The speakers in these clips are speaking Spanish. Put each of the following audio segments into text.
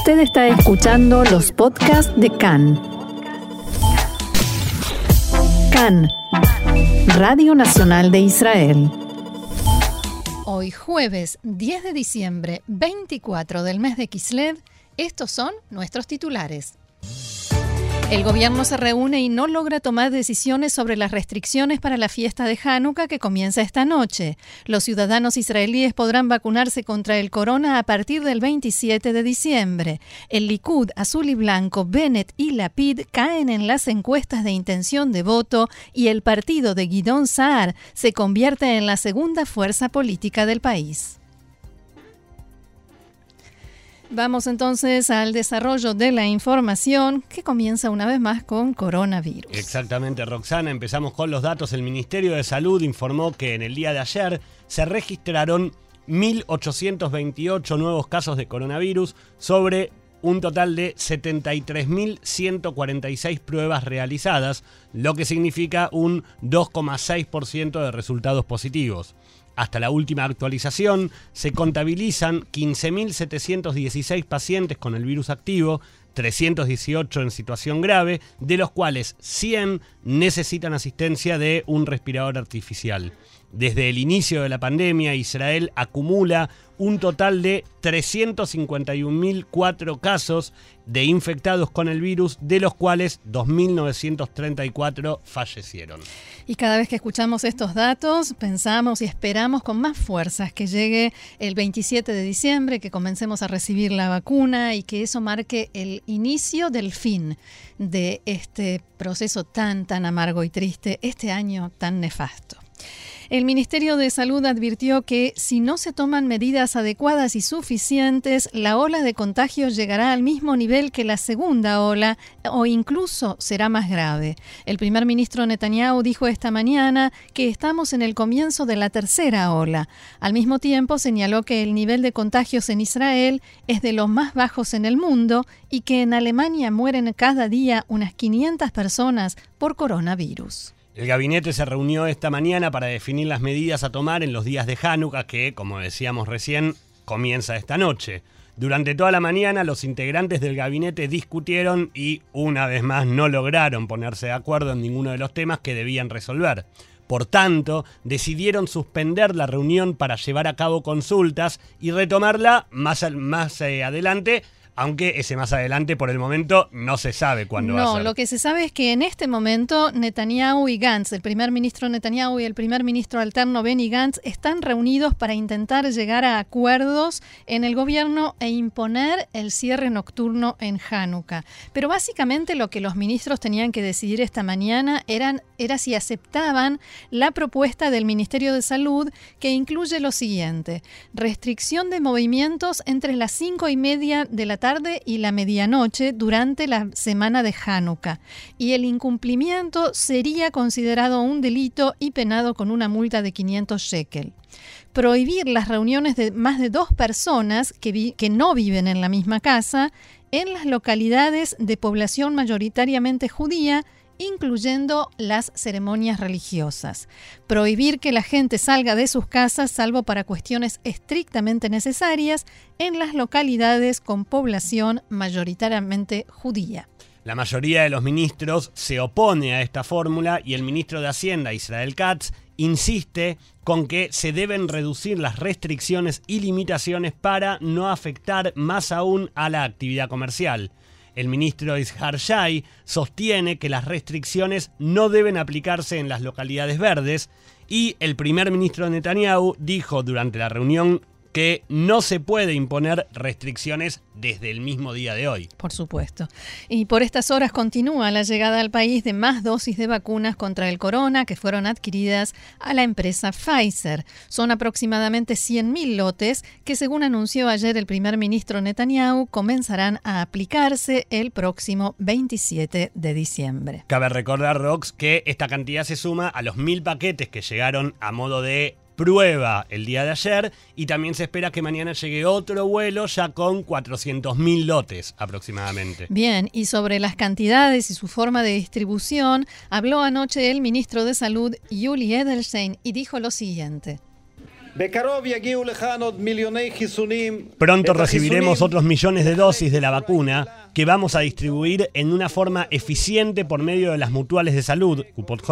Usted está escuchando los podcasts de CAN. CAN, Radio Nacional de Israel. Hoy jueves 10 de diciembre, 24 del mes de Kislev, estos son nuestros titulares. El gobierno se reúne y no logra tomar decisiones sobre las restricciones para la fiesta de Hanukkah que comienza esta noche. Los ciudadanos israelíes podrán vacunarse contra el corona a partir del 27 de diciembre. El Likud, Azul y Blanco, Bennett y Lapid caen en las encuestas de intención de voto y el partido de Guidón Saar se convierte en la segunda fuerza política del país. Vamos entonces al desarrollo de la información que comienza una vez más con coronavirus. Exactamente, Roxana. Empezamos con los datos. El Ministerio de Salud informó que en el día de ayer se registraron 1.828 nuevos casos de coronavirus sobre un total de 73.146 pruebas realizadas, lo que significa un 2,6% de resultados positivos. Hasta la última actualización se contabilizan 15.716 pacientes con el virus activo, 318 en situación grave, de los cuales 100 necesitan asistencia de un respirador artificial. Desde el inicio de la pandemia, Israel acumula un total de 351.004 casos de infectados con el virus, de los cuales 2.934 fallecieron. Y cada vez que escuchamos estos datos, pensamos y esperamos con más fuerzas que llegue el 27 de diciembre, que comencemos a recibir la vacuna y que eso marque el inicio del fin de este proceso tan, tan amargo y triste, este año tan nefasto. El Ministerio de Salud advirtió que si no se toman medidas adecuadas y suficientes, la ola de contagios llegará al mismo nivel que la segunda ola o incluso será más grave. El primer ministro Netanyahu dijo esta mañana que estamos en el comienzo de la tercera ola. Al mismo tiempo señaló que el nivel de contagios en Israel es de los más bajos en el mundo y que en Alemania mueren cada día unas 500 personas por coronavirus. El gabinete se reunió esta mañana para definir las medidas a tomar en los días de Hanukkah, que, como decíamos recién, comienza esta noche. Durante toda la mañana los integrantes del gabinete discutieron y una vez más no lograron ponerse de acuerdo en ninguno de los temas que debían resolver. Por tanto, decidieron suspender la reunión para llevar a cabo consultas y retomarla más, eh, adelante aunque ese más adelante por el momento no se sabe cuándo va a ser. No, lo que se sabe es que en este momento Netanyahu y Gantz, el primer ministro Netanyahu y el primer ministro alterno Benny Gantz, están reunidos para intentar llegar a acuerdos en el gobierno e imponer el cierre nocturno en Hanukkah. Pero básicamente lo que los ministros tenían que decidir esta mañana eran, era si aceptaban la propuesta del Ministerio de Salud que incluye lo siguiente, restricción de movimientos entre las cinco y media de la tarde y la medianoche durante la semana de Hanukkah, y el incumplimiento sería considerado un delito y penado con una multa de 500 shekel. Prohibir las reuniones de más de dos personas que, que no viven en la misma casa en las localidades de población mayoritariamente judía incluyendo las ceremonias religiosas. Prohibir que la gente salga de sus casas salvo para cuestiones estrictamente necesarias en las localidades con población mayoritariamente judía. La mayoría de los ministros se opone a esta fórmula y el ministro de Hacienda, Israel Katz, insiste con que se deben reducir las restricciones y limitaciones para no afectar más aún a la actividad comercial. El ministro Ishar Shai sostiene que las restricciones no deben aplicarse en las localidades verdes y el primer ministro Netanyahu dijo durante la reunión que no se puede imponer restricciones desde el mismo día de hoy. Por supuesto. Y por estas horas continúa la llegada al país de más dosis de vacunas contra el corona que fueron adquiridas a la empresa Pfizer. Son aproximadamente 100.000 lotes que, según anunció ayer el primer ministro Netanyahu, comenzarán a aplicarse el próximo 27 de diciembre. Cabe recordar, Rox, que esta cantidad se suma a los mil paquetes que llegaron a modo de prueba el día de ayer y también se espera que mañana llegue otro vuelo ya con 400.000 lotes aproximadamente. Bien, y sobre las cantidades y su forma de distribución, habló anoche el ministro de Salud, Yuli Edelstein, y dijo lo siguiente. Pronto recibiremos otros millones de dosis de la vacuna que vamos a distribuir en una forma eficiente por medio de las mutuales de salud, Cupot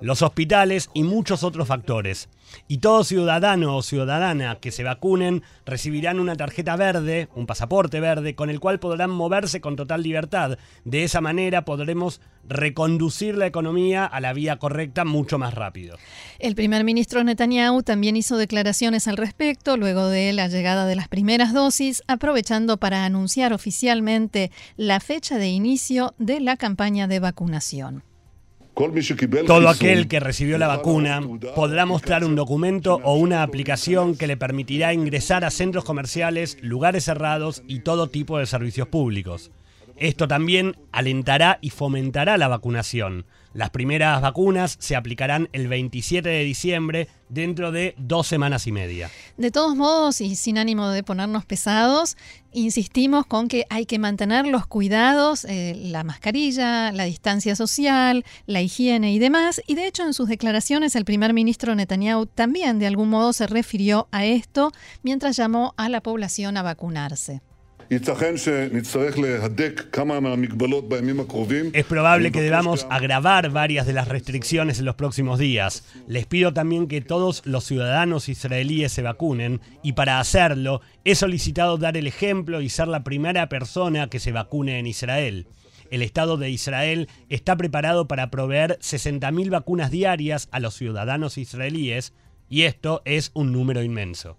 los hospitales y muchos otros factores. Y todo ciudadano o ciudadana que se vacunen recibirán una tarjeta verde, un pasaporte verde, con el cual podrán moverse con total libertad. De esa manera podremos reconducir la economía a la vía correcta mucho más rápido. El primer ministro Netanyahu también hizo declaraciones al respecto luego de la llegada de las primeras dosis, aprovechando para anunciar oficialmente la fecha de inicio de la campaña de vacunación. Todo aquel que recibió la vacuna podrá mostrar un documento o una aplicación que le permitirá ingresar a centros comerciales, lugares cerrados y todo tipo de servicios públicos. Esto también alentará y fomentará la vacunación. Las primeras vacunas se aplicarán el 27 de diciembre, dentro de dos semanas y media. De todos modos, y sin ánimo de ponernos pesados, insistimos con que hay que mantener los cuidados, eh, la mascarilla, la distancia social, la higiene y demás. Y de hecho, en sus declaraciones, el primer ministro Netanyahu también de algún modo se refirió a esto mientras llamó a la población a vacunarse. Es probable que debamos agravar varias de las restricciones en los próximos días. Les pido también que todos los ciudadanos israelíes se vacunen y para hacerlo he solicitado dar el ejemplo y ser la primera persona que se vacune en Israel. El Estado de Israel está preparado para proveer 60.000 vacunas diarias a los ciudadanos israelíes y esto es un número inmenso.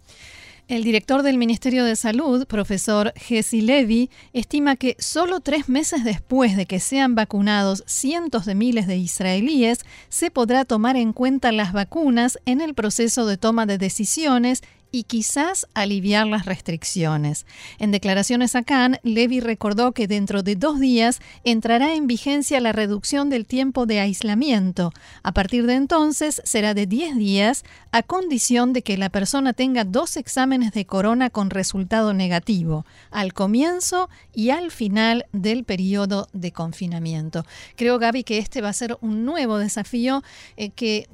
El director del Ministerio de Salud, profesor Jesse Levy, estima que solo tres meses después de que sean vacunados cientos de miles de israelíes, se podrá tomar en cuenta las vacunas en el proceso de toma de decisiones y quizás aliviar las restricciones. En declaraciones a Cannes, Levy recordó que dentro de dos días entrará en vigencia la reducción del tiempo de aislamiento. A partir de entonces será de 10 días a condición de que la persona tenga dos exámenes de corona con resultado negativo, al comienzo y al final del periodo de confinamiento. Creo, Gaby, que este va a ser un nuevo desafío eh, que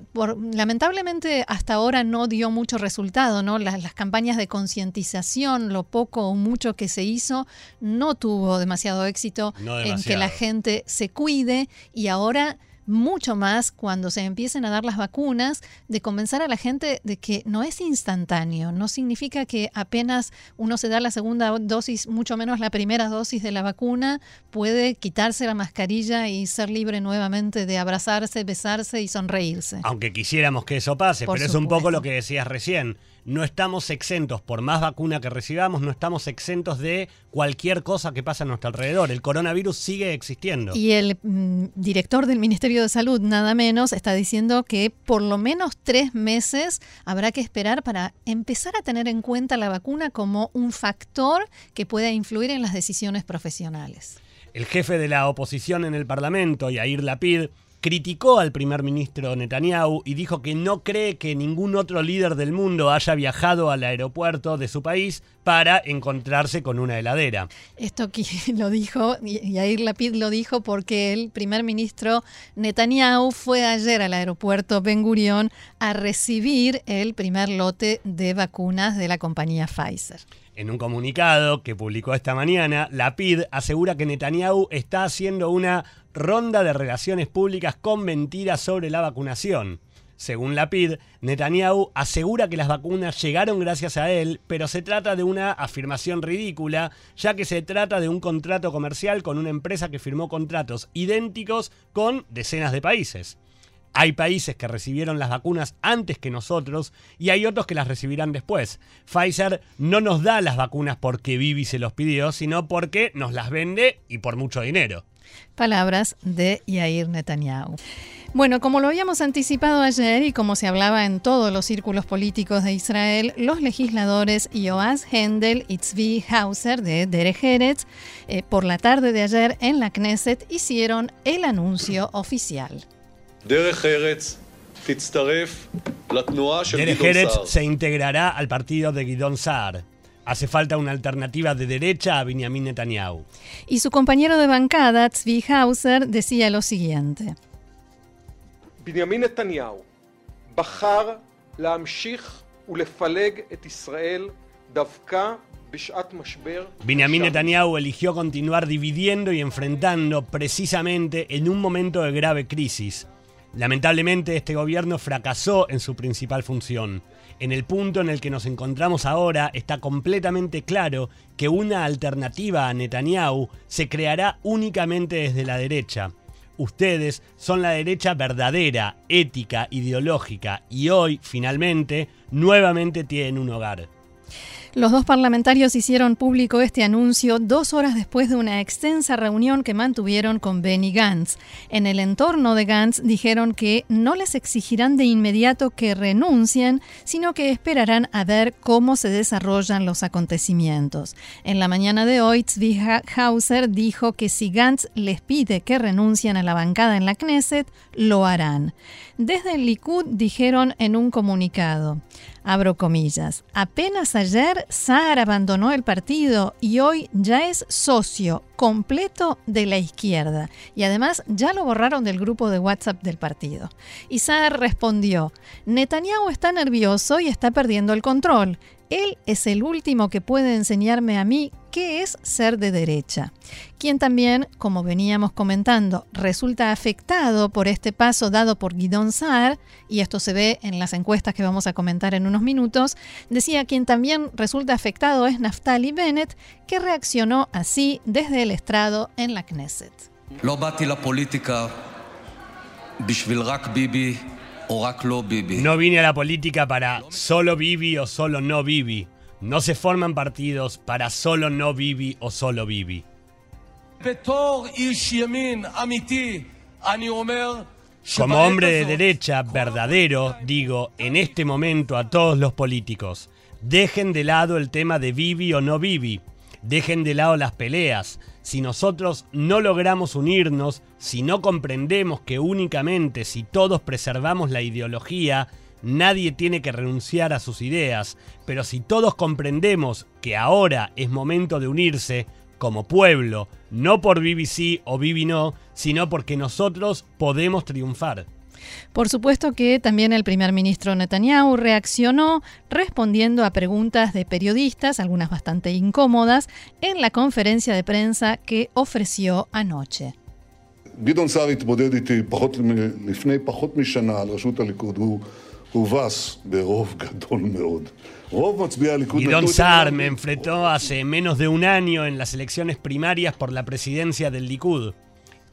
lamentablemente hasta ahora no dio mucho resultado, ¿no? Las, campañas de concientización, lo poco o mucho que se hizo, no tuvo demasiado éxito en que la gente se cuide y ahora mucho más cuando se empiecen a dar las vacunas, de convencer a la gente de que no es instantáneo, no significa que apenas uno se da la segunda dosis, mucho menos la primera dosis de la vacuna, puede quitarse la mascarilla y ser libre nuevamente de abrazarse, besarse y sonreírse. Aunque quisiéramos que eso pase, pero es un poco lo que decías recién no estamos exentos, por más vacuna que recibamos, no estamos exentos de cualquier cosa que pasa a nuestro alrededor. El coronavirus sigue existiendo. Y el mm, director del Ministerio de Salud, nada menos, está diciendo que por lo menos tres meses habrá que esperar para empezar a tener en cuenta la vacuna como un factor que pueda influir en las decisiones profesionales. El jefe de la oposición en el Parlamento, Yair Lapid, criticó al primer ministro Netanyahu y dijo que no cree que ningún otro líder del mundo haya viajado al aeropuerto de su país para encontrarse con una heladera. Esto lo dijo, Yair Lapid lo dijo porque el primer ministro Netanyahu fue ayer al aeropuerto Ben Gurion a recibir el primer lote de vacunas de la compañía Pfizer. En un comunicado que publicó esta mañana, Lapid asegura que Netanyahu está haciendo una ronda de relaciones públicas con mentiras sobre la vacunación. Según la PID, Netanyahu asegura que las vacunas llegaron gracias a él, pero se trata de una afirmación ridícula, ya que se trata de un contrato comercial con una empresa que firmó contratos idénticos con decenas de países. Hay países que recibieron las vacunas antes que nosotros y hay otros que las recibirán después. Pfizer no nos da las vacunas porque Bibi se los pidió, sino porque nos las vende y por mucho dinero. Palabras de Yair Netanyahu. Bueno, como lo habíamos anticipado ayer y como se hablaba en todos los círculos políticos de Israel, los legisladores Yoaz Hendel y Tzvi Hauser de Derech Eretz, eh, por la tarde de ayer en la Knesset hicieron el anuncio oficial. Derech Eretz se integrará al partido de Gidon Saar. Hace falta una alternativa de derecha a Benjamin Netanyahu. Y su compañero de bancada, Tzvi Hauser, decía lo siguiente. Benjamin Netanyahu, Bahar להמשיך Benjamin Netanyahu eligió continuar dividiendo y enfrentando precisamente en un momento de grave crisis. Lamentablemente este gobierno fracasó en su principal función. En el punto en el que nos encontramos ahora está completamente claro que una alternativa a Netanyahu se creará únicamente desde la derecha. Ustedes son la derecha verdadera, ética, ideológica y hoy, finalmente, nuevamente tienen un hogar. Los dos parlamentarios hicieron público este anuncio dos horas después de una extensa reunión que mantuvieron con Benny Gantz. En el entorno de Gantz dijeron que no les exigirán de inmediato que renuncien, sino que esperarán a ver cómo se desarrollan los acontecimientos. En la mañana de hoy, Tzvi Hauser dijo que si Gantz les pide que renuncien a la bancada en la Knesset, lo harán. Desde el Likud dijeron en un comunicado, abro comillas, apenas ayer Saar abandonó el partido y hoy ya es socio completo de la izquierda y además ya lo borraron del grupo de WhatsApp del partido. Y Saar respondió, Netanyahu está nervioso y está perdiendo el control. Él es el último que puede enseñarme a mí qué es ser de derecha. Quien también, como veníamos comentando, resulta afectado por este paso dado por Guidón Saar, y esto se ve en las encuestas que vamos a comentar en unos minutos, decía quien también resulta afectado es Naftali Bennett, que reaccionó así desde el estrado en la Knesset. No vine a la política para solo Bibi o solo no Bibi. No se forman partidos para solo no Bibi o solo Bibi. Como hombre de derecha verdadero, digo en este momento a todos los políticos, dejen de lado el tema de Bibi o no Bibi, dejen de lado las peleas, si nosotros no logramos unirnos, si no comprendemos que únicamente si todos preservamos la ideología, nadie tiene que renunciar a sus ideas, pero si todos comprendemos que ahora es momento de unirse como pueblo, no por BBC o Bibi no, sino porque nosotros podemos triunfar. Por supuesto que también el primer ministro Netanyahu reaccionó respondiendo a preguntas de periodistas, algunas bastante incómodas, en la conferencia de prensa que ofreció anoche. גדעון סער התמודד איתי פחות, לפני פחות משנה על ראשות הליכוד. הוא הובס ברוב גדול מאוד. Guidón Saar me enfrentó hace menos de un año en las elecciones primarias por la presidencia del Likud.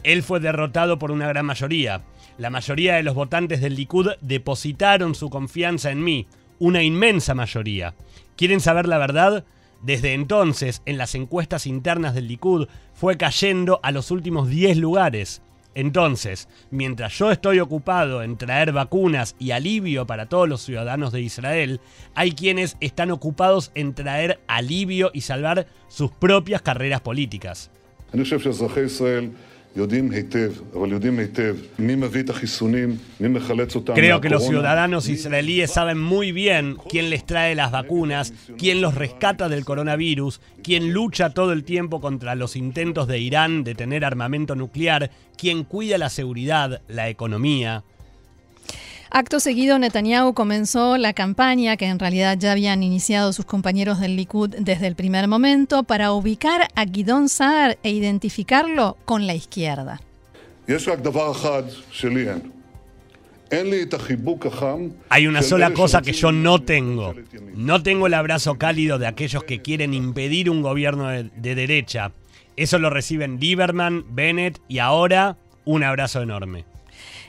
Él fue derrotado por una gran mayoría. La mayoría de los votantes del Likud depositaron su confianza en mí, una inmensa mayoría. ¿Quieren saber la verdad? Desde entonces, en las encuestas internas del Likud, fue cayendo a los últimos 10 lugares. Entonces, mientras yo estoy ocupado en traer vacunas y alivio para todos los ciudadanos de Israel, hay quienes están ocupados en traer alivio y salvar sus propias carreras políticas. Creo que los ciudadanos israelíes saben muy bien quién les trae las vacunas, quién los rescata del coronavirus, quién lucha todo el tiempo contra los intentos de Irán de tener armamento nuclear, quién cuida la seguridad, la economía. Acto seguido, Netanyahu comenzó la campaña que en realidad ya habían iniciado sus compañeros del Likud desde el primer momento para ubicar a Guidón Saar e identificarlo con la izquierda. Hay una sola cosa que yo no tengo. No tengo el abrazo cálido de aquellos que quieren impedir un gobierno de, de derecha. Eso lo reciben Lieberman, Bennett y ahora un abrazo enorme.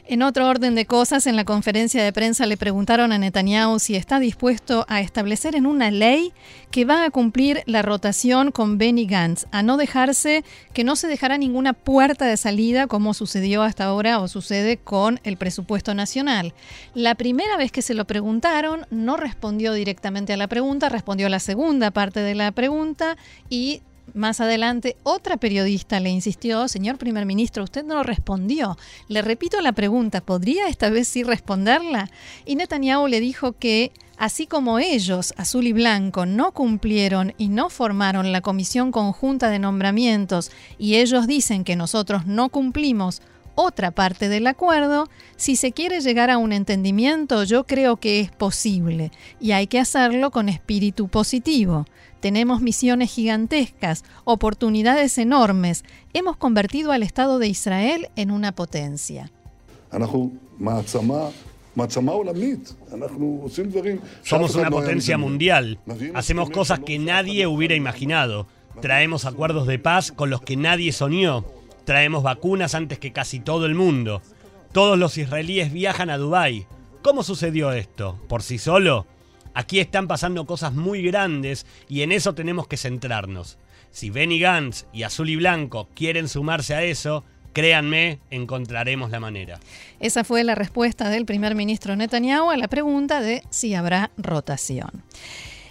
En otro orden de cosas, en la conferencia de prensa le preguntaron a Netanyahu si está dispuesto a establecer en una ley que va a cumplir la rotación con Benny Gantz, a no dejarse, que no se dejará ninguna puerta de salida como sucedió hasta ahora o sucede con el presupuesto nacional. La primera vez que se lo preguntaron, no respondió directamente a la pregunta, respondió a la segunda parte de la pregunta y más adelante, otra periodista le insistió, señor primer ministro, usted no respondió. Le repito la pregunta, ¿podría esta vez sí responderla? Y Netanyahu le dijo que, así como ellos, azul y blanco, no cumplieron y no formaron la comisión conjunta de nombramientos, y ellos dicen que nosotros no cumplimos otra parte del acuerdo, si se quiere llegar a un entendimiento, yo creo que es posible y hay que hacerlo con espíritu positivo. Tenemos misiones gigantescas, oportunidades enormes. Hemos convertido al Estado de Israel en una potencia. Somos una potencia mundial. Hacemos cosas que nadie hubiera imaginado. Traemos acuerdos de paz con los que nadie soñó. Traemos vacunas antes que casi todo el mundo. Todos los israelíes viajan a Dubái. ¿Cómo sucedió esto? ¿Por sí solo? Aquí están pasando cosas muy grandes y en eso tenemos que centrarnos. Si Benny Gantz y Azul y Blanco quieren sumarse a eso, créanme, encontraremos la manera. Esa fue la respuesta del primer ministro Netanyahu a la pregunta de si habrá rotación.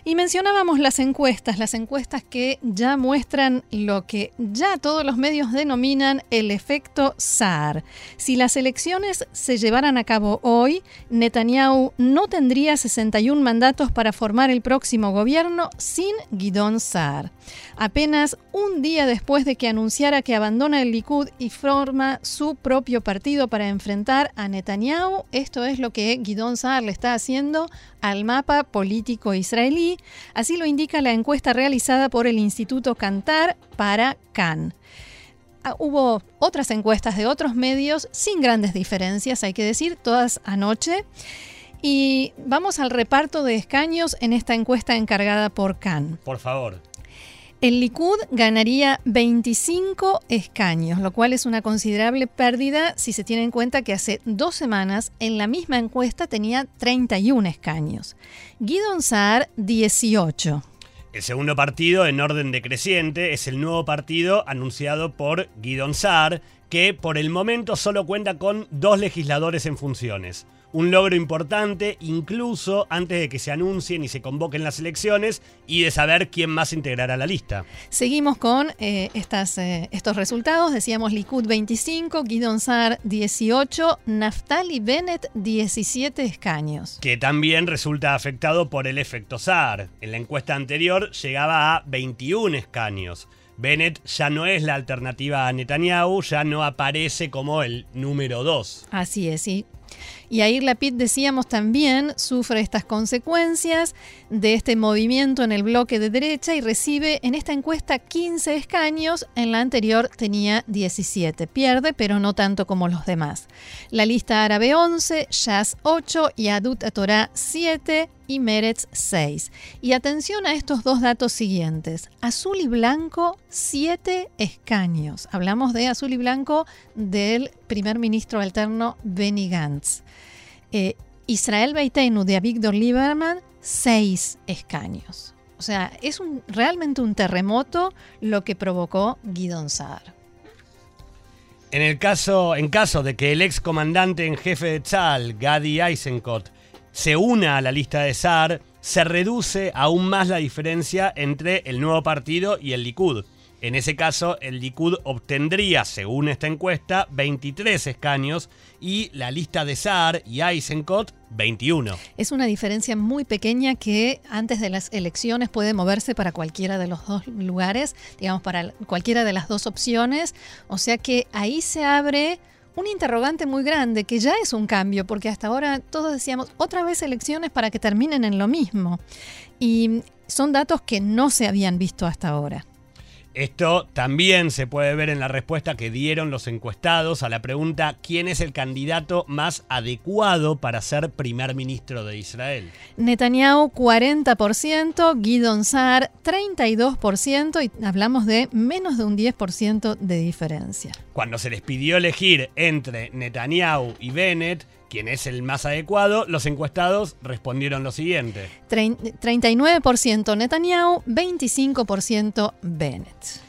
Y mencionábamos las encuestas, las encuestas que ya muestran lo que ya todos los medios denominan el efecto SAR. Si las elecciones se llevaran a cabo hoy, Netanyahu no tendría 61 mandatos para formar el próximo gobierno sin Guidón Saar. Apenas un día después de que anunciara que abandona el Likud y forma su propio partido para enfrentar a Netanyahu, esto es lo que Guidón Saar le está haciendo al mapa político israelí, así lo indica la encuesta realizada por el Instituto Cantar para Cannes. Ah, hubo otras encuestas de otros medios sin grandes diferencias, hay que decir, todas anoche. Y vamos al reparto de escaños en esta encuesta encargada por Cannes. Por favor. El Likud ganaría 25 escaños, lo cual es una considerable pérdida si se tiene en cuenta que hace dos semanas en la misma encuesta tenía 31 escaños. Guidon Saar, 18. El segundo partido, en orden decreciente, es el nuevo partido anunciado por Guidon Saar, que por el momento solo cuenta con dos legisladores en funciones un logro importante incluso antes de que se anuncien y se convoquen las elecciones y de saber quién más integrará la lista. Seguimos con eh, estas, eh, estos resultados. Decíamos Likud 25, Guidon Sar 18, Naftali Bennett 17 escaños. Que también resulta afectado por el efecto SAR. En la encuesta anterior llegaba a 21 escaños. Bennett ya no es la alternativa a Netanyahu, ya no aparece como el número 2. Así es, sí. Y Air Lapid, decíamos también, sufre estas consecuencias de este movimiento en el bloque de derecha y recibe en esta encuesta 15 escaños, en la anterior tenía 17. Pierde, pero no tanto como los demás. La lista árabe 11, Shas 8 y Adut Torah 7 y Meretz 6. Y atención a estos dos datos siguientes. Azul y blanco, 7 escaños. Hablamos de azul y blanco del primer ministro alterno Benny Gantz. Eh, Israel Beiteinu de Avigdor Lieberman, seis escaños. O sea, es realmente un terremoto lo que provocó Guidon Saar. En el caso, en caso de que el ex comandante en jefe de Tzal, Gadi Eisenkot, se una a la lista de Saar, se reduce aún más la diferencia entre el nuevo partido y el Likud. En ese caso, el Likud obtendría, según esta encuesta, 23 escaños y la lista de Saar y Eisenkot 21. Es una diferencia muy pequeña que antes de las elecciones puede moverse para cualquiera de los dos lugares, digamos, para cualquiera de las dos opciones. O sea que ahí se abre un interrogante muy grande, que ya es un cambio, porque hasta ahora todos decíamos otra vez elecciones para que terminen en lo mismo. Y son datos que no se habían visto hasta ahora. Esto también se puede ver en la respuesta que dieron los encuestados a la pregunta ¿quién es el candidato más adecuado para ser primer ministro de Israel? Netanyahu 40%, Guidon Saar 32% y hablamos de menos de un 10% de diferencia. Cuando se les pidió elegir entre Netanyahu y Bennett, quién es el más adecuado, los encuestados respondieron lo siguiente. 39% Netanyahu, 25% Bennett.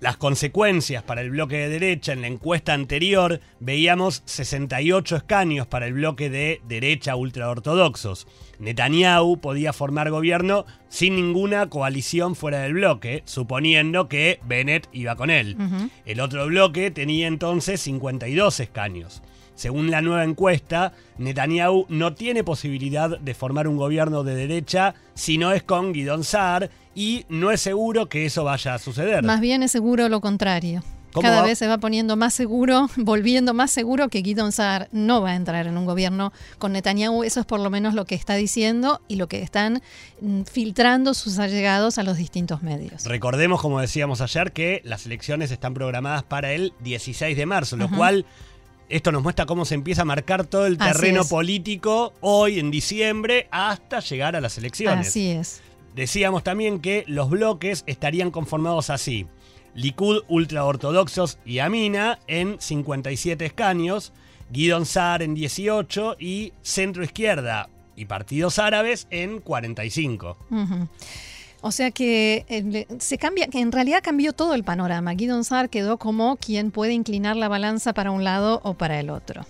Las consecuencias para el bloque de derecha en la encuesta anterior veíamos 68 escaños para el bloque de derecha ultraortodoxos. Netanyahu podía formar gobierno sin ninguna coalición fuera del bloque, suponiendo que Bennett iba con él. El otro bloque tenía entonces 52 escaños. Según la nueva encuesta, Netanyahu no tiene posibilidad de formar un gobierno de derecha si no es con Guidon Saar y no es seguro que eso vaya a suceder. Más bien es seguro lo contrario. Cada vez se va poniendo más seguro, volviendo más seguro que Guidon Saar no va a entrar en un gobierno con Netanyahu. Eso es por lo menos lo que está diciendo y lo que están mm, filtrando sus allegados a los distintos medios. Recordemos, como decíamos ayer, que las elecciones están programadas para el 16 de marzo, lo cual esto nos muestra cómo se empieza a marcar todo el terreno político hoy en diciembre hasta llegar a las elecciones. Así es. Decíamos también que los bloques estarían conformados así. Likud ultraortodoxos y Amina en 57 escaños, Guidon Sar en 18 y centro izquierda y partidos árabes en 45. O sea que eh, se cambia, que en realidad cambió todo el panorama. Guidon Sar quedó como quien puede inclinar la balanza para un lado o para el otro.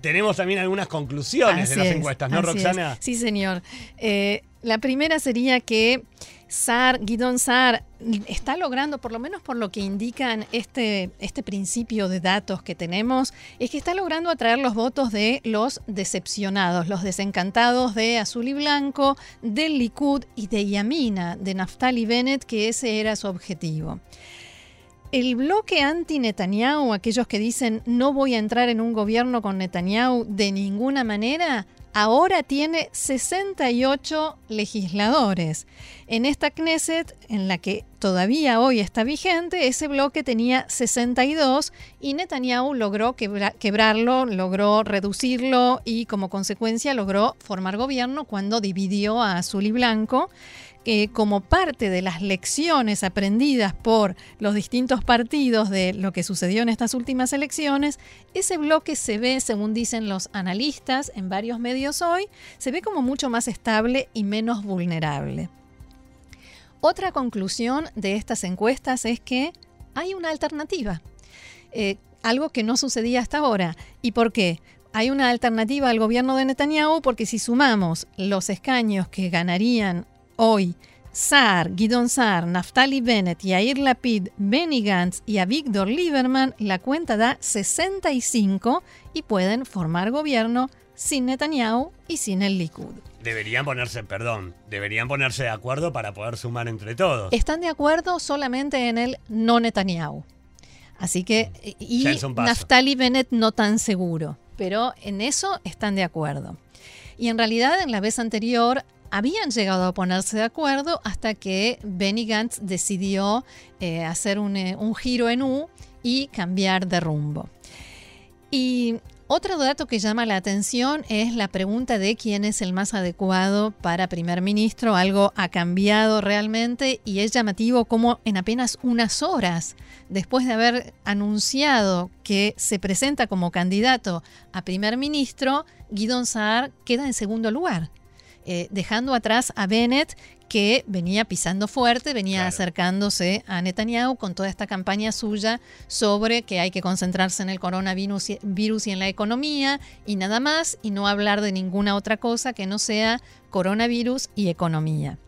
Tenemos también algunas conclusiones de las encuestas, ¿no, Roxana? Sí, señor. Eh, la primera sería que Sar, Guidon Sar está logrando, por lo menos por lo que indican este, este principio de datos que tenemos, es que está logrando atraer los votos de los decepcionados, los desencantados de Azul y Blanco, del Likud y de Yamina, de Naftali Bennett, que ese era su objetivo. El bloque anti-Netanyahu, aquellos que dicen no voy a entrar en un gobierno con Netanyahu de ninguna manera, ahora tiene 68 legisladores. En esta Knesset, en la que todavía hoy está vigente, ese bloque tenía 62 y Netanyahu logró quebrarlo, logró reducirlo y como consecuencia logró formar gobierno cuando dividió a azul y blanco que como parte de las lecciones aprendidas por los distintos partidos de lo que sucedió en estas últimas elecciones, ese bloque se ve, según dicen los analistas en varios medios hoy, se ve como mucho más estable y menos vulnerable. Otra conclusión de estas encuestas es que hay una alternativa, eh, algo que no sucedía hasta ahora. ¿Y por qué? Hay una alternativa al gobierno de Netanyahu porque si sumamos los escaños que ganarían hoy Saar, Guidon Saar, Naftali Bennett, Yair Lapid, Benny Gantz y a Víctor Lieberman, la cuenta da 65 y pueden formar gobierno sin Netanyahu y sin el Likud. Deberían ponerse, perdón, deberían ponerse de acuerdo para poder sumar entre todos. Están de acuerdo solamente en el no Netanyahu. Así que, y Naftali Bennett no tan seguro, pero en eso están de acuerdo. Y en realidad en la vez anterior habían llegado a ponerse de acuerdo hasta que Benny Gantz decidió eh, hacer un, eh, un, giro en U y cambiar de rumbo. Y otro dato que llama la atención es la pregunta de quién es el más adecuado para primer ministro. Algo ha cambiado realmente y es llamativo como en apenas unas horas, después de haber anunciado que se presenta como candidato a primer ministro, Guidon Saar queda en segundo lugar. Eh, dejando atrás a Bennett, que venía pisando fuerte, venía acercándose a Netanyahu con toda esta campaña suya sobre que hay que concentrarse en el coronavirus y en la economía y nada más, y no hablar de ninguna otra cosa que no sea coronavirus y economía.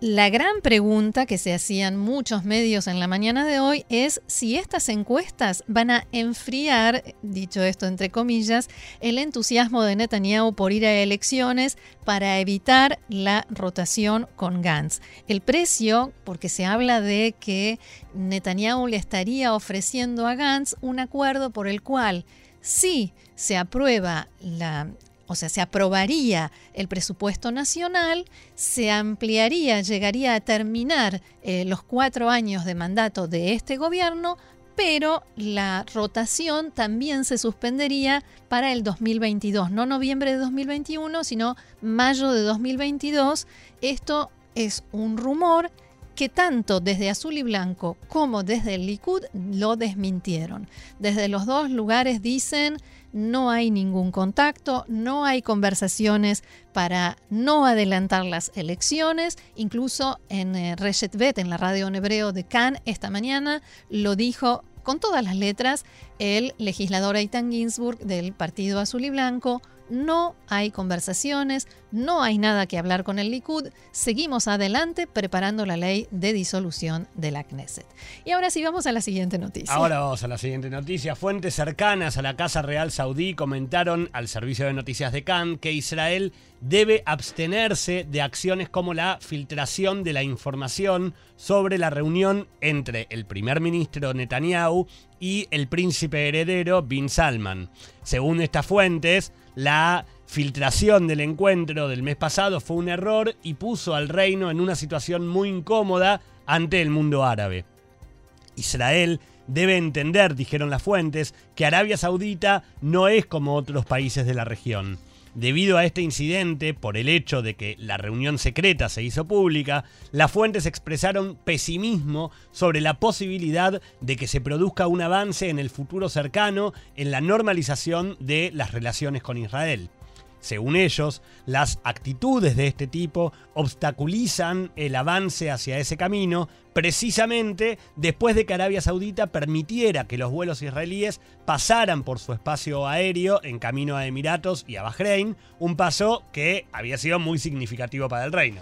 La gran pregunta que se hacían muchos medios en la mañana de hoy es si estas encuestas van a enfriar, dicho esto entre comillas, el entusiasmo de Netanyahu por ir a elecciones para evitar la rotación con Gantz. El precio, porque se habla de que Netanyahu le estaría ofreciendo a Gantz un acuerdo por el cual si se aprueba la o sea, se aprobaría el presupuesto nacional, se ampliaría, llegaría a terminar eh, los cuatro años de mandato de este gobierno, pero la rotación también se suspendería para el 2022, no noviembre de 2021, sino mayo de 2022. Esto es un rumor que tanto desde Azul y Blanco como desde el Likud lo desmintieron. Desde los dos lugares dicen no hay ningún contacto, no hay conversaciones para no adelantar las elecciones. Incluso en eh, Reshet Bet, en la radio en hebreo de Cannes, esta mañana lo dijo con todas las letras el legislador Eitan Ginsburg del Partido Azul y Blanco. No hay conversaciones, no hay nada que hablar con el Likud, seguimos adelante preparando la ley de disolución de la Knesset. Y ahora sí vamos a la siguiente noticia. Ahora vamos a la siguiente noticia. Fuentes cercanas a la Casa Real Saudí comentaron al servicio de noticias de Cannes que Israel debe abstenerse de acciones como la filtración de la información sobre la reunión entre el primer ministro Netanyahu y el príncipe heredero Bin Salman. Según estas fuentes, la filtración del encuentro del mes pasado fue un error y puso al reino en una situación muy incómoda ante el mundo árabe. Israel debe entender, dijeron las fuentes, que Arabia Saudita no es como otros países de la región. Debido a este incidente, por el hecho de que la reunión secreta se hizo pública, las fuentes expresaron pesimismo sobre la posibilidad de que se produzca un avance en el futuro cercano en la normalización de las relaciones con Israel. Según ellos, las actitudes de este tipo obstaculizan el avance hacia ese camino precisamente después de que Arabia Saudita permitiera que los vuelos israelíes pasaran por su espacio aéreo en camino a Emiratos y a Bahrein, un paso que había sido muy significativo para el reino.